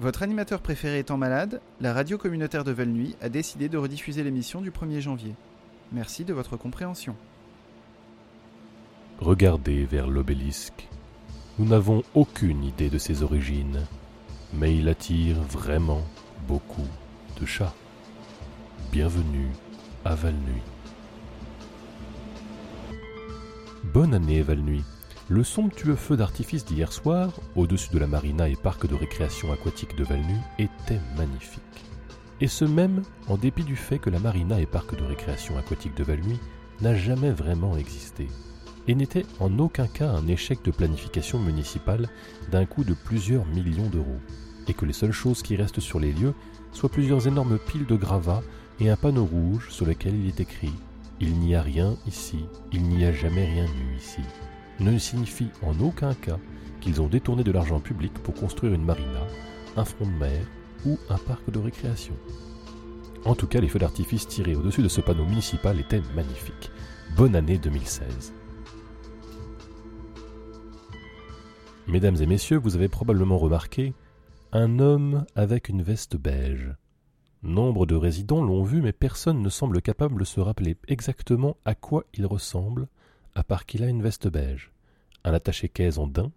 Votre animateur préféré étant malade, la radio communautaire de Valnuy a décidé de rediffuser l'émission du 1er janvier. Merci de votre compréhension. Regardez vers l'obélisque. Nous n'avons aucune idée de ses origines, mais il attire vraiment beaucoup de chats. Bienvenue à Valnuy. Bonne année Valnuy. Le somptueux feu d'artifice d'hier soir, au-dessus de la marina et parc de récréation aquatique de Valnuy, était magnifique. Et ce même en dépit du fait que la marina et parc de récréation aquatique de Valnuy n'a jamais vraiment existé, et n'était en aucun cas un échec de planification municipale d'un coût de plusieurs millions d'euros, et que les seules choses qui restent sur les lieux soient plusieurs énormes piles de gravats et un panneau rouge sur lequel il est écrit Il n'y a rien ici, il n'y a jamais rien eu ici ne signifie en aucun cas qu'ils ont détourné de l'argent public pour construire une marina, un front de mer ou un parc de récréation. En tout cas, les feux d'artifice tirés au-dessus de ce panneau municipal étaient magnifiques. Bonne année 2016. Mesdames et messieurs, vous avez probablement remarqué un homme avec une veste beige. Nombre de résidents l'ont vu, mais personne ne semble capable de se rappeler exactement à quoi il ressemble à part qu'il a une veste beige, un attaché-caisse en daim,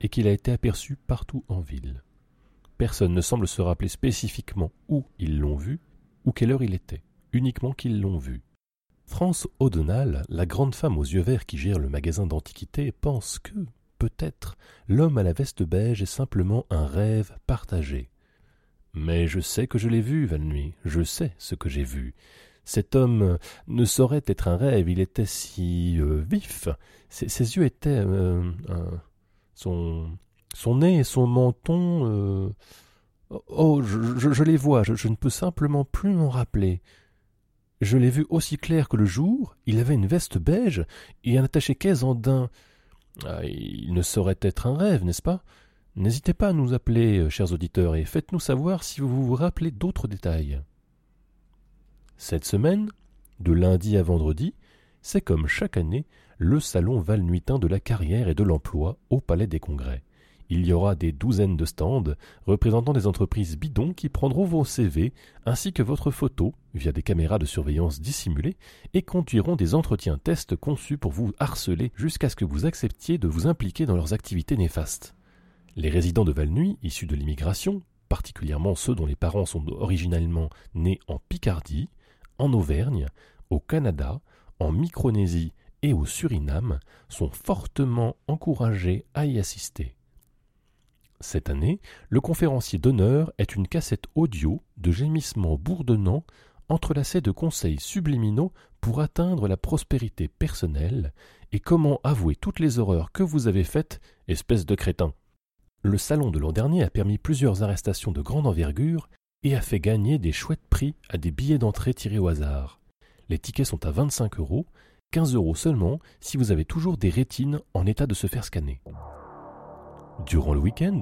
et qu'il a été aperçu partout en ville. Personne ne semble se rappeler spécifiquement où ils l'ont vu, ou quelle heure il était, uniquement qu'ils l'ont vu. France O'Donnell, la grande femme aux yeux verts qui gère le magasin d'antiquités, pense que, peut-être, l'homme à la veste beige est simplement un rêve partagé. Mais je sais que je l'ai vu, Valnuy, je sais ce que j'ai vu. Cet homme ne saurait être un rêve, il était si euh, vif. Ses, yeux étaient. Euh, son, nez et son menton. Euh, oh, je, les vois, je, ne peux simplement plus m'en rappeler. Je l'ai vu aussi clair que le jour, il avait une veste beige et un attaché-caisse en daim. Ah, il ne saurait être un rêve, n'est-ce pas? N'hésitez pas à nous appeler, chers auditeurs, et faites-nous savoir si vous vous rappelez d'autres détails. Cette semaine, de lundi à vendredi, c'est comme chaque année le salon valnuitain de la carrière et de l'emploi au Palais des Congrès. Il y aura des douzaines de stands représentant des entreprises bidons qui prendront vos CV ainsi que votre photo via des caméras de surveillance dissimulées et conduiront des entretiens tests conçus pour vous harceler jusqu'à ce que vous acceptiez de vous impliquer dans leurs activités néfastes. Les résidents de Valnuy, issus de l'immigration, particulièrement ceux dont les parents sont originellement nés en Picardie, en Auvergne, au Canada, en Micronésie et au Suriname sont fortement encouragés à y assister. Cette année, le conférencier d'honneur est une cassette audio de gémissements bourdonnants entrelacés de conseils subliminaux pour atteindre la prospérité personnelle et comment avouer toutes les horreurs que vous avez faites, espèce de crétin. Le salon de l'an dernier a permis plusieurs arrestations de grande envergure et a fait gagner des chouettes prix à des billets d'entrée tirés au hasard. Les tickets sont à 25 euros, 15 euros seulement si vous avez toujours des rétines en état de se faire scanner. Durant le week-end,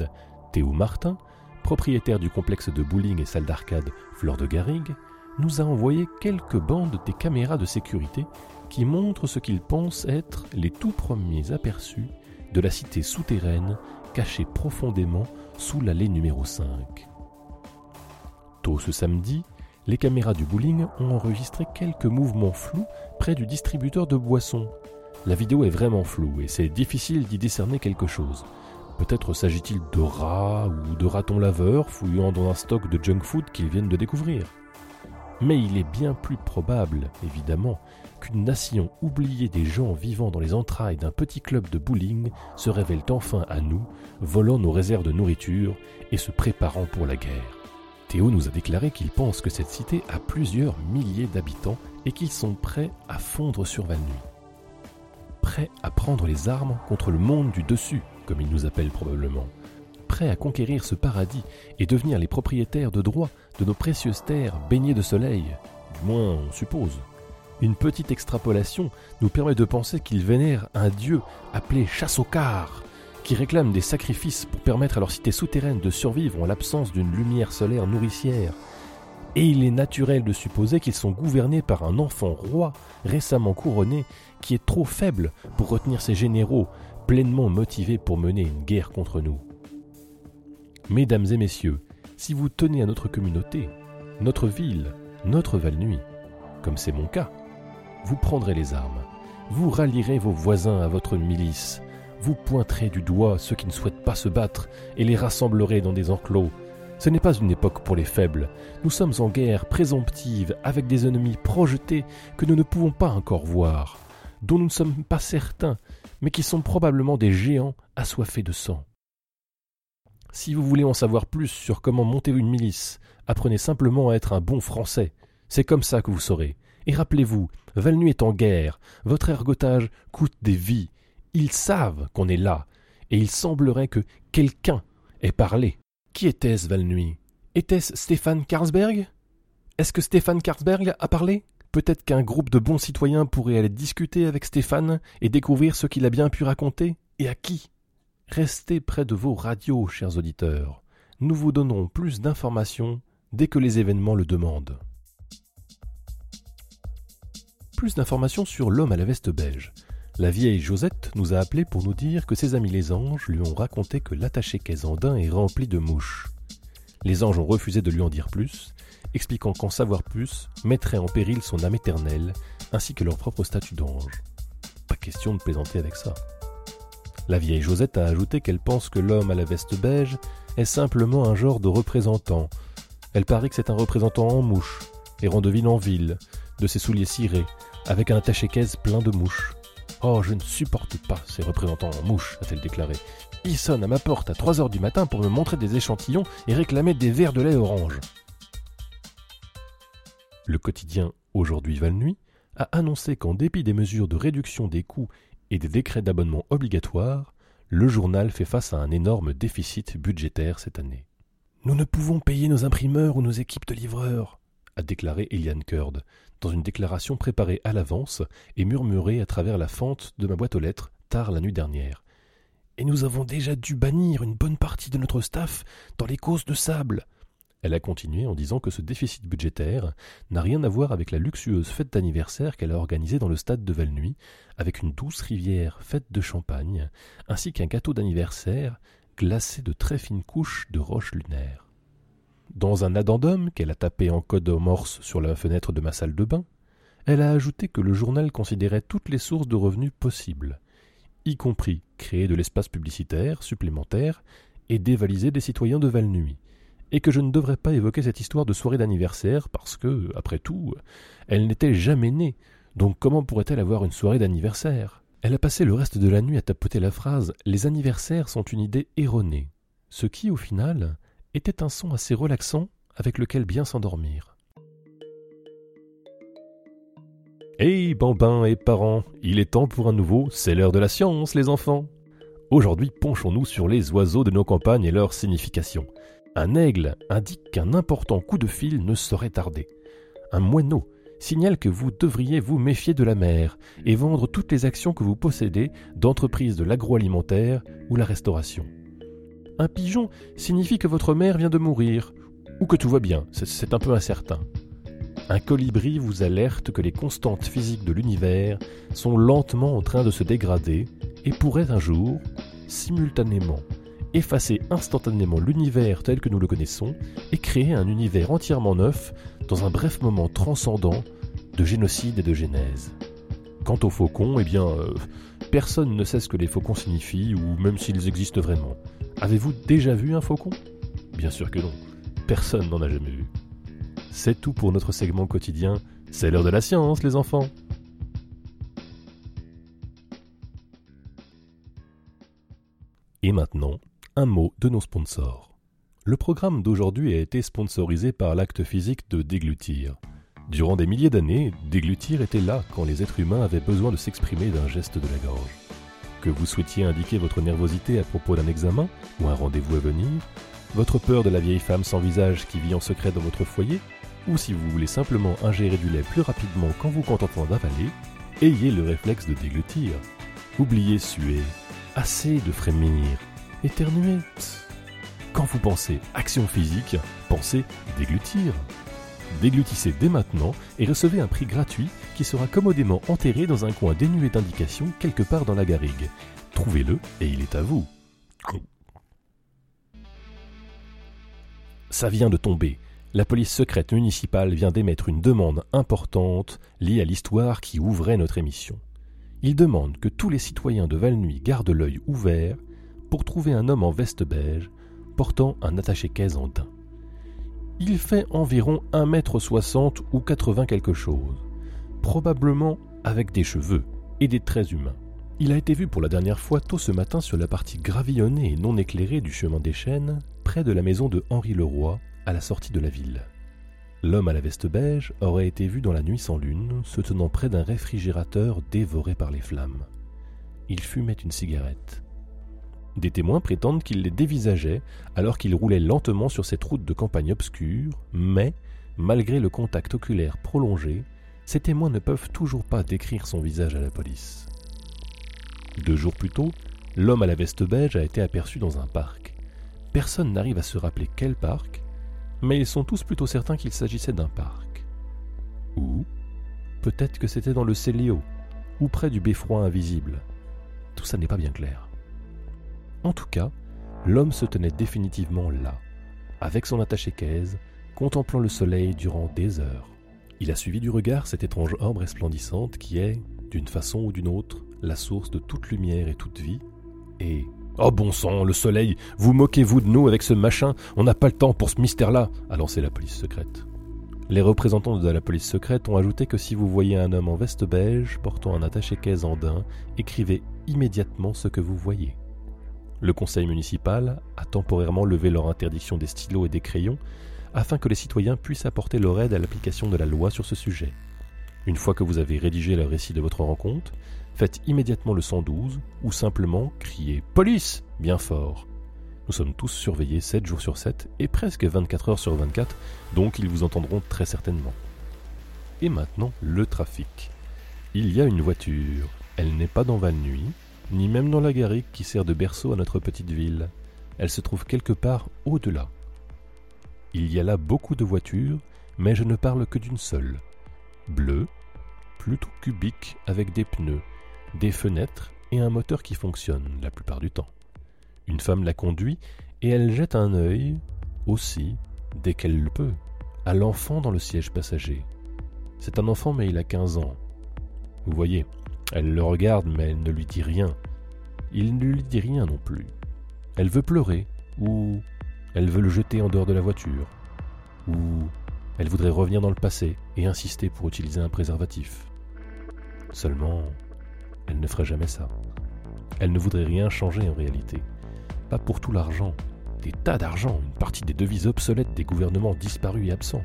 Théo Martin, propriétaire du complexe de bowling et salle d'arcade Fleur de Garrigue, nous a envoyé quelques bandes des caméras de sécurité qui montrent ce qu'il pense être les tout premiers aperçus de la cité souterraine cachée profondément sous l'allée numéro 5. Tôt ce samedi, les caméras du bowling ont enregistré quelques mouvements flous près du distributeur de boissons. La vidéo est vraiment floue et c'est difficile d'y décerner quelque chose. Peut-être s'agit-il de rats ou de ratons laveurs fouillant dans un stock de junk food qu'ils viennent de découvrir. Mais il est bien plus probable, évidemment, qu'une nation oubliée des gens vivant dans les entrailles d'un petit club de bowling se révèle enfin à nous, volant nos réserves de nourriture et se préparant pour la guerre. Théo nous a déclaré qu'il pense que cette cité a plusieurs milliers d'habitants et qu'ils sont prêts à fondre sur Valnuy. Prêts à prendre les armes contre le monde du dessus, comme ils nous appellent probablement. Prêts à conquérir ce paradis et devenir les propriétaires de droit de nos précieuses terres baignées de soleil. Du moins, on suppose. Une petite extrapolation nous permet de penser qu'ils vénèrent un dieu appelé Chassokar, qui réclament des sacrifices pour permettre à leur cité souterraine de survivre en l'absence d'une lumière solaire nourricière. Et il est naturel de supposer qu'ils sont gouvernés par un enfant roi récemment couronné qui est trop faible pour retenir ses généraux pleinement motivés pour mener une guerre contre nous. Mesdames et messieurs, Si vous tenez à notre communauté, notre ville, notre Val-Nuit, comme c'est mon cas, vous prendrez les armes, vous rallierez vos voisins à votre milice, vous pointerez du doigt ceux qui ne souhaitent pas se battre et les rassemblerez dans des enclos. Ce n'est pas une époque pour les faibles. Nous sommes en guerre présomptive avec des ennemis projetés que nous ne pouvons pas encore voir, dont nous ne sommes pas certains, mais qui sont probablement des géants assoiffés de sang. Si vous voulez en savoir plus sur comment monter une milice, apprenez simplement à être un bon Français. C'est comme ça que vous saurez. Et rappelez-vous, Valnu est en guerre, votre ergotage coûte des vies. Ils savent qu'on est là, et il semblerait que quelqu'un ait parlé. Qui était-ce Valnuy? Était-ce Stéphane Karlsberg Est-ce que Stéphane Karlsberg a parlé? Peut-être qu'un groupe de bons citoyens pourrait aller discuter avec Stéphane et découvrir ce qu'il a bien pu raconter, et à qui? Restez près de vos radios, chers auditeurs. Nous vous donnerons plus d'informations dès que les événements le demandent. Plus d'informations sur l'homme à la veste beige. La vieille Josette nous a appelés pour nous dire que ses amis les anges lui ont raconté que l'attaché-caisse andin est rempli de mouches. Les anges ont refusé de lui en dire plus, expliquant qu'en savoir plus mettrait en péril son âme éternelle ainsi que leur propre statut d'ange. Pas question de plaisanter avec ça. La vieille Josette a ajouté qu'elle pense que l'homme à la veste beige est simplement un genre de représentant. Elle parie que c'est un représentant en mouche, errant de en ville, de ses souliers cirés, avec un attaché-caisse plein de mouches. Oh, je ne supporte pas ces représentants en mouche, a-t-elle déclaré. Ils sonnent à ma porte à 3 heures du matin pour me montrer des échantillons et réclamer des verres de lait orange. Le quotidien Aujourd'hui Val-Nuit a annoncé qu'en dépit des mesures de réduction des coûts et des décrets d'abonnement obligatoires, le journal fait face à un énorme déficit budgétaire cette année. Nous ne pouvons payer nos imprimeurs ou nos équipes de livreurs, a déclaré Eliane Kurd, dans une déclaration préparée à l'avance et murmurée à travers la fente de ma boîte aux lettres tard la nuit dernière. Et nous avons déjà dû bannir une bonne partie de notre staff dans les causes de sable. Elle a continué en disant que ce déficit budgétaire n'a rien à voir avec la luxueuse fête d'anniversaire qu'elle a organisée dans le stade de Valnuy, avec une douce rivière faite de champagne, ainsi qu'un gâteau d'anniversaire glacé de très fines couches de roches lunaires. Dans un addendum qu'elle a tapé en code morse sur la fenêtre de ma salle de bain, elle a ajouté que le journal considérait toutes les sources de revenus possibles, y compris créer de l'espace publicitaire supplémentaire et dévaliser des citoyens de Valnuy, et que je ne devrais pas évoquer cette histoire de soirée d'anniversaire parce que, après tout, elle n'était jamais née, donc comment pourrait-elle avoir une soirée d'anniversaire? Elle a passé le reste de la nuit à tapoter la phrase Les anniversaires sont une idée erronée, ce qui, au final, était un son assez relaxant avec lequel bien s'endormir. Hey, bambins et parents, il est temps pour un nouveau C'est l'heure de la science, les enfants Aujourd'hui, penchons-nous sur les oiseaux de nos campagnes et leur signification. Un aigle indique qu'un important coup de fil ne saurait tarder. Un moineau signale que vous devriez vous méfier de la mer et vendre toutes les actions que vous possédez d'entreprises de l'agroalimentaire ou la restauration. Un pigeon signifie que votre mère vient de mourir, ou que tout va bien, c'est un peu incertain. Un colibri vous alerte que les constantes physiques de l'univers sont lentement en train de se dégrader et pourraient un jour, simultanément, effacer instantanément l'univers tel que nous le connaissons et créer un univers entièrement neuf dans un bref moment transcendant de génocide et de genèse. Quant aux faucons, eh bien, euh, personne ne sait ce que les faucons signifient ou même s'ils existent vraiment. Avez-vous déjà vu un faucon? Bien sûr que non. Personne n'en a jamais vu. C'est tout pour notre segment quotidien. C'est l'heure de la science, les enfants. Et maintenant, un mot de nos sponsors. Le programme d'aujourd'hui a été sponsorisé par l'acte physique de déglutir. Durant des milliers d'années, déglutir était là quand les êtres humains avaient besoin de s'exprimer d'un geste de la gorge. Que vous souhaitiez indiquer votre nervosité à propos d'un examen ou un rendez-vous à venir, votre peur de la vieille femme sans visage qui vit en secret dans votre foyer, ou si vous voulez simplement ingérer du lait plus rapidement quand vous contentant d'avaler, ayez le réflexe de déglutir. Oubliez suer, assez de frémir, éternuer. Quand vous pensez action physique, pensez déglutir. Déglutissez dès maintenant et recevez un prix gratuit qui sera commodément enterré dans un coin dénué d'indications quelque part dans la garrigue. Trouvez-le et il est à vous. ça vient de tomber. La police secrète municipale vient d'émettre une demande importante liée à l'histoire qui ouvrait notre émission. Il demande que tous les citoyens de Valnuy gardent l'œil ouvert pour trouver un homme en veste beige portant un attaché-caisse en daim. Il fait environ 1m60 ou 80 quelque chose, probablement avec des cheveux et des traits humains. Il a été vu pour la dernière fois tôt ce matin sur la partie gravillonnée et non éclairée du chemin des chênes, près de la maison de Henri Leroy, à la sortie de la ville. L'homme à la veste beige aurait été vu dans la nuit sans lune, se tenant près d'un réfrigérateur dévoré par les flammes. Il fumait une cigarette. Des témoins prétendent qu'il les dévisageait alors qu'il roulait lentement sur cette route de campagne obscure, mais, malgré le contact oculaire prolongé, ces témoins ne peuvent toujours pas décrire son visage à la police. Deux jours plus tôt, l'homme à la veste beige a été aperçu dans un parc. Personne n'arrive à se rappeler quel parc, mais ils sont tous plutôt certains qu'il s'agissait d'un parc. Ou peut-être que c'était dans le Célio, ou près du beffroi invisible. Tout ça n'est pas bien clair. En tout cas, l'homme se tenait définitivement là, avec son attaché-caisse, contemplant le soleil durant des heures. Il a suivi du regard cette étrange orbe resplendissante qui est, d'une façon ou d'une autre, la source de toute lumière et toute vie, et Oh bon sang, le soleil, vous moquez-vous de nous avec ce machin? On n'a pas le temps pour ce mystère-là a lancé la police secrète. Les représentants de la police secrète ont ajouté que si vous voyez un homme en veste beige portant un attaché-caisse en daim, écrivez immédiatement ce que vous voyez. Le conseil municipal a temporairement levé leur interdiction des stylos et des crayons afin que les citoyens puissent apporter leur aide à l'application de la loi sur ce sujet. Une fois que vous avez rédigé le récit de votre rencontre, faites immédiatement le 112 ou simplement criez Police bien fort. Nous sommes tous surveillés 7 jours sur 7 et presque 24 heures sur 24, donc ils vous entendront très certainement. Et maintenant, le trafic. Il y a une voiture. Elle n'est pas dans Val-Nuit, ni même dans la garrigue qui sert de berceau à notre petite ville. Elle se trouve quelque part au-delà. Il y a là beaucoup de voitures, mais je ne parle que d'une seule. Bleue, plutôt cubique avec des pneus, des fenêtres et un moteur qui fonctionne la plupart du temps. Une femme la conduit et elle jette un œil, aussi, dès qu'elle le peut, à l'enfant dans le siège passager. C'est un enfant mais il a 15 ans. Vous voyez, elle le regarde mais elle ne lui dit rien. Il ne lui dit rien non plus. Elle veut pleurer, ou elle veut le jeter en dehors de la voiture, ou elle voudrait revenir dans le passé et insister pour utiliser un préservatif. Seulement, elle ne ferait jamais ça. Elle ne voudrait rien changer en réalité. Pas pour tout l'argent, des tas d'argent, une partie des devises obsolètes des gouvernements disparus et absents.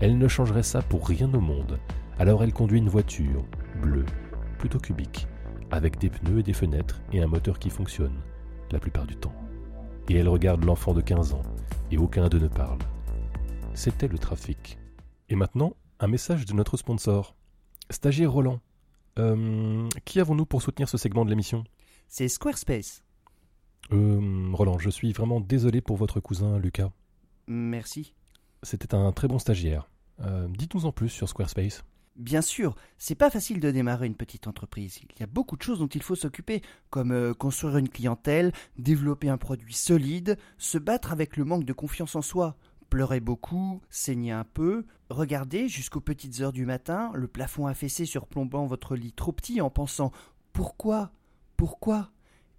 Elle ne changerait ça pour rien au monde. Alors elle conduit une voiture, bleue, plutôt cubique, avec des pneus et des fenêtres et un moteur qui fonctionne, la plupart du temps. Et elle regarde l'enfant de 15 ans, et aucun d'eux ne parle. C'était le trafic. Et maintenant, un message de notre sponsor. Stagiaire Roland, euh, qui avons-nous pour soutenir ce segment de l'émission? C'est Squarespace. Euh, Roland, je suis vraiment désolé pour votre cousin Lucas. Merci. C'était un très bon stagiaire. Euh, Dites-nous en plus sur Squarespace. Bien sûr, c'est pas facile de démarrer une petite entreprise. Il y a beaucoup de choses dont il faut s'occuper, comme euh, construire une clientèle, développer un produit solide, se battre avec le manque de confiance en soi, pleurer beaucoup, saigner un peu, regarder jusqu'aux petites heures du matin le plafond affaissé surplombant votre lit trop petit en pensant Pourquoi? Pourquoi?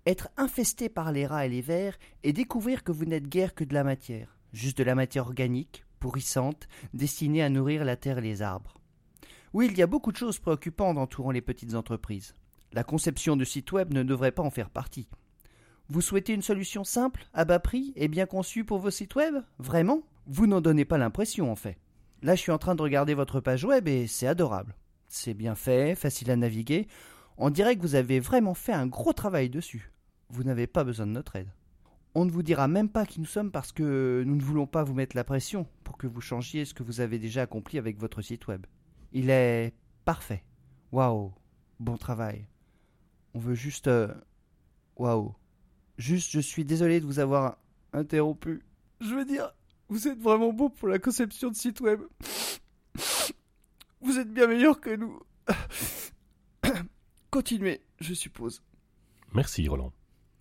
Être infesté par les rats et les vers et découvrir que vous n'êtes guère que de la matière, juste de la matière organique, pourrissante, destinée à nourrir la terre et les arbres. Oui, il y a beaucoup de choses préoccupantes entourant les petites entreprises. La conception de sites web ne devrait pas en faire partie. Vous souhaitez une solution simple, à bas prix et bien conçue pour vos sites web? Vraiment? Vous n'en donnez pas l'impression en fait. Là, je suis en train de regarder votre page web et c'est adorable. C'est bien fait, facile à naviguer. On dirait que vous avez vraiment fait un gros travail dessus. Vous n'avez pas besoin de notre aide. On ne vous dira même pas qui nous sommes parce que nous ne voulons pas vous mettre la pression pour que vous changiez ce que vous avez déjà accompli avec votre site web. Il est parfait. Waouh. Bon travail. On veut juste. euh, Waouh. Juste, je suis désolé de vous avoir interrompu. Je veux dire, vous êtes vraiment beau pour la conception de site web. Vous êtes bien meilleur que nous. Continuez, je suppose. Merci Roland.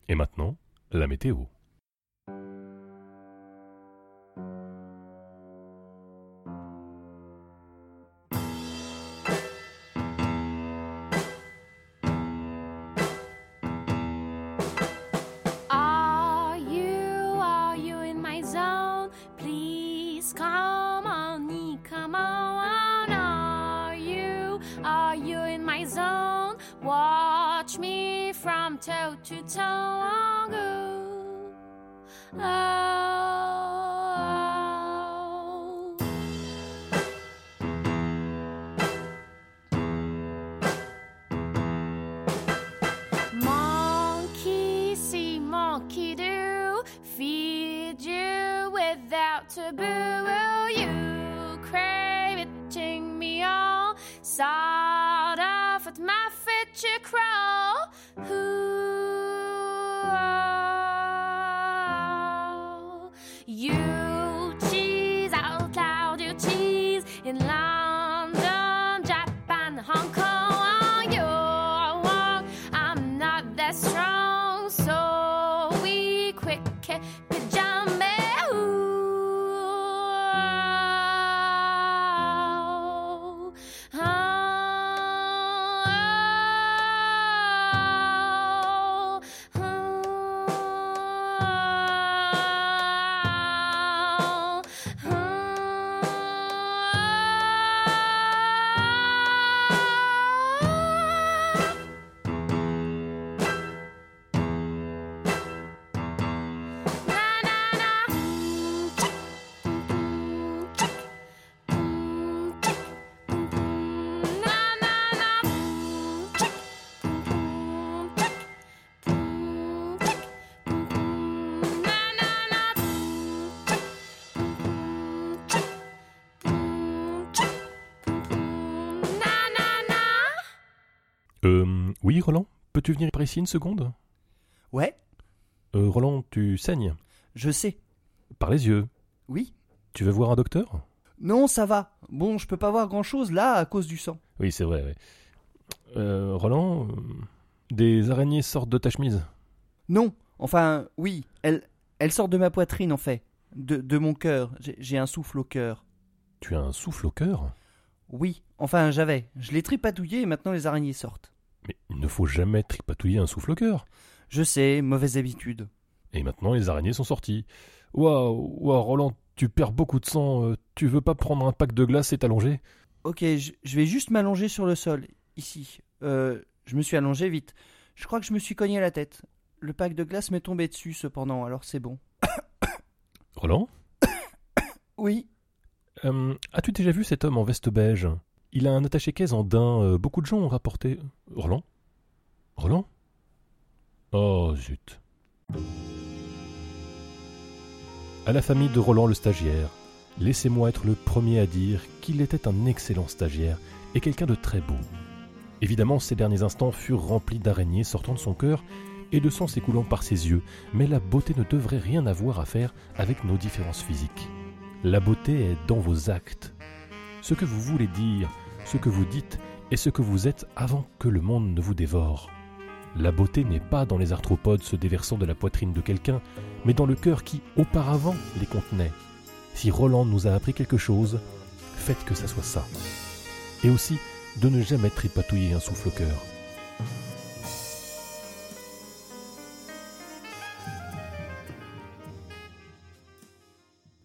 Et maintenant, la météo. Toe to toe. Oh. Monkey see, monkey do, feed you without taboo. You crave it, ting me all, sawed off at my you crawl. Ooh, oui, Roland Peux-tu venir par ici une seconde? Ouais, Euh, Roland, tu saignes? Je sais. Par les yeux. Oui Tu veux voir un docteur? Non, ça va. Bon, je peux pas voir grand chose là à cause du sang. Oui, c'est vrai, ouais. Euh, Roland, euh, des araignées sortent de ta chemise? Non, enfin, oui, elle, elle sort de ma poitrine en fait. De, de mon cœur. J'ai- J'ai un souffle au cœur. Tu as un souffle au cœur? Oui, enfin, j'avais. Je l'ai tripatouillé et maintenant les araignées sortent. Mais il ne faut jamais tripatouiller un souffle au cœur. Je sais, mauvaise habitude. Et maintenant, les araignées sont sorties. Waouh, waouh, Roland, tu perds beaucoup de sang. euh, tu veux pas prendre un pack de glace et t'allonger? Ok, je, je vais juste m'allonger sur le sol, ici. Euh, je me suis allongé vite. Je crois que je me suis cogné la tête. Le pack de glace m'est tombé dessus cependant, alors c'est bon. Roland? Oui, Euh, As-tu déjà vu cet homme en veste beige? Il a un attaché-caisse en daim. euh, beaucoup de gens ont rapporté. Roland? Roland? Oh zut. À la famille de Roland le stagiaire, laissez-moi être le premier à dire qu'il était un excellent stagiaire et quelqu'un de très beau. Évidemment, ces derniers instants furent remplis d'araignées sortant de son cœur et de sang s'écoulant par ses yeux, mais la beauté ne devrait rien avoir à faire avec nos différences physiques. La beauté est dans vos actes. Ce que vous voulez dire, ce que vous dites et ce que vous êtes avant que le monde ne vous dévore. La beauté n'est pas dans les arthropodes se déversant de la poitrine de quelqu'un, mais dans le cœur qui, auparavant, les contenait. Si Roland nous a appris quelque chose, faites que ça soit ça. Et aussi, de ne jamais tripatouiller un souffle au cœur.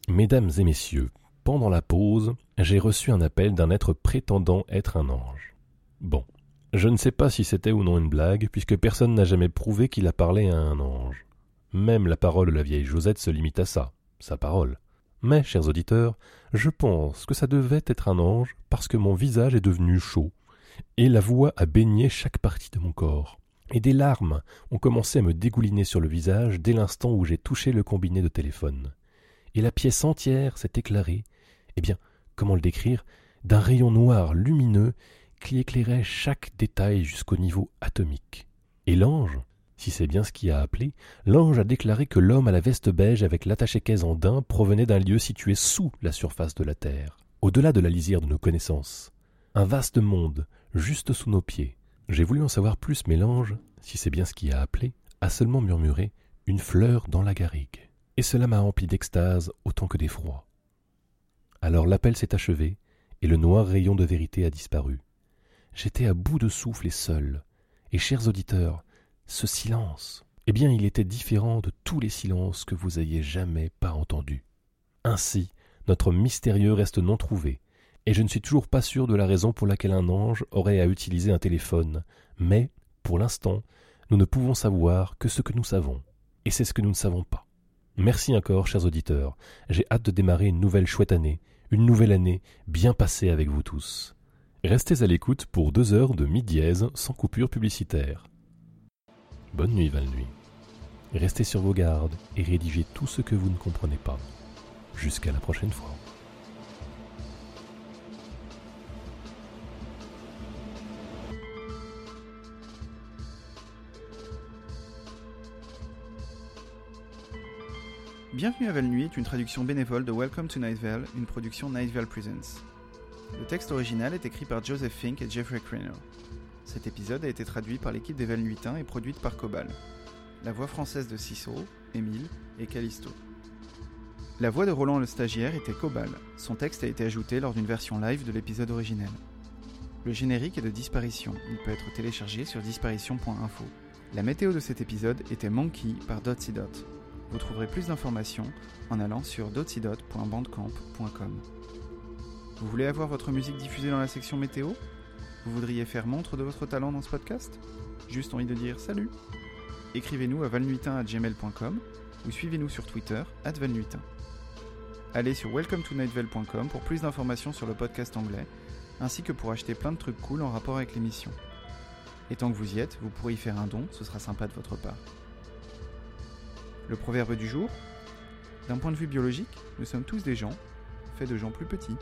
Mesdames et messieurs, pendant la pause, j'ai reçu un appel d'un être prétendant être un ange. Bon, je ne sais pas si c'était ou non une blague, puisque personne n'a jamais prouvé qu'il a parlé à un ange. Même la parole de la vieille Josette se limite à ça, sa parole. Mais, chers auditeurs, je pense que ça devait être un ange parce que mon visage est devenu chaud, et la voix a baigné chaque partie de mon corps. Et des larmes ont commencé à me dégouliner sur le visage dès l'instant où j'ai touché le combiné de téléphone et la pièce entière s'est éclairée, eh bien, comment le décrire, d'un rayon noir lumineux qui éclairait chaque détail jusqu'au niveau atomique. Et l'ange, si c'est bien ce qui a appelé, l'ange a déclaré que l'homme à la veste beige avec l'attaché-caisse en daim provenait d'un lieu situé sous la surface de la Terre, au-delà de la lisière de nos connaissances. Un vaste monde, juste sous nos pieds. J'ai voulu en savoir plus, mais l'ange, si c'est bien ce qui a appelé, a seulement murmuré une fleur dans la garrigue et cela m'a empli d'extase autant que d'effroi. Alors l'appel s'est achevé, et le noir rayon de vérité a disparu. J'étais à bout de souffle et seul. Et chers auditeurs, ce silence, eh bien il était différent de tous les silences que vous ayez jamais pas entendus. Ainsi, notre mystérieux reste non trouvé, et je ne suis toujours pas sûr de la raison pour laquelle un ange aurait à utiliser un téléphone, mais, pour l'instant, nous ne pouvons savoir que ce que nous savons, et c'est ce que nous ne savons pas. Merci encore, chers auditeurs, j'ai hâte de démarrer une nouvelle chouette année, une nouvelle année bien passée avec vous tous. Restez à l'écoute pour deux heures de mi-dièse sans coupure publicitaire. Bonne nuit, Val-Nuit. Restez sur vos gardes et rédigez tout ce que vous ne comprenez pas. Jusqu'à la prochaine fois. Bienvenue à Val Nuit est une traduction bénévole de Welcome to Night Vale, une production Night Vale Presents. Le texte original est écrit par Joseph Fink et Jeffrey Craner. Cet épisode a été traduit par l'équipe des Val Nuitins et produite par Cobal. La voix française de Cicero, Émile et Callisto. La voix de Roland le stagiaire était Cobal. Son texte a été ajouté lors d'une version live de l'épisode originel. Le générique est de Disparition. Il peut être téléchargé sur disparition.info. La météo de cet épisode était Monkey par Dotsy Dot. Vous trouverez plus d'informations en allant sur dotsidot.bandcamp.com. Vous voulez avoir votre musique diffusée dans la section météo? Vous voudriez faire montre de votre talent dans ce podcast? Juste envie de dire salut? Écrivez-nous à valnuitin.gmail.com ou suivez-nous sur Twitter, valnuitin. Allez sur welcometonightvale.com pour plus d'informations sur le podcast anglais, ainsi que pour acheter plein de trucs cool en rapport avec l'émission. Et tant que vous y êtes, vous pourrez y faire un don, ce sera sympa de votre part. Le proverbe du jour D'un point de vue biologique, nous sommes tous des gens, faits de gens plus petits.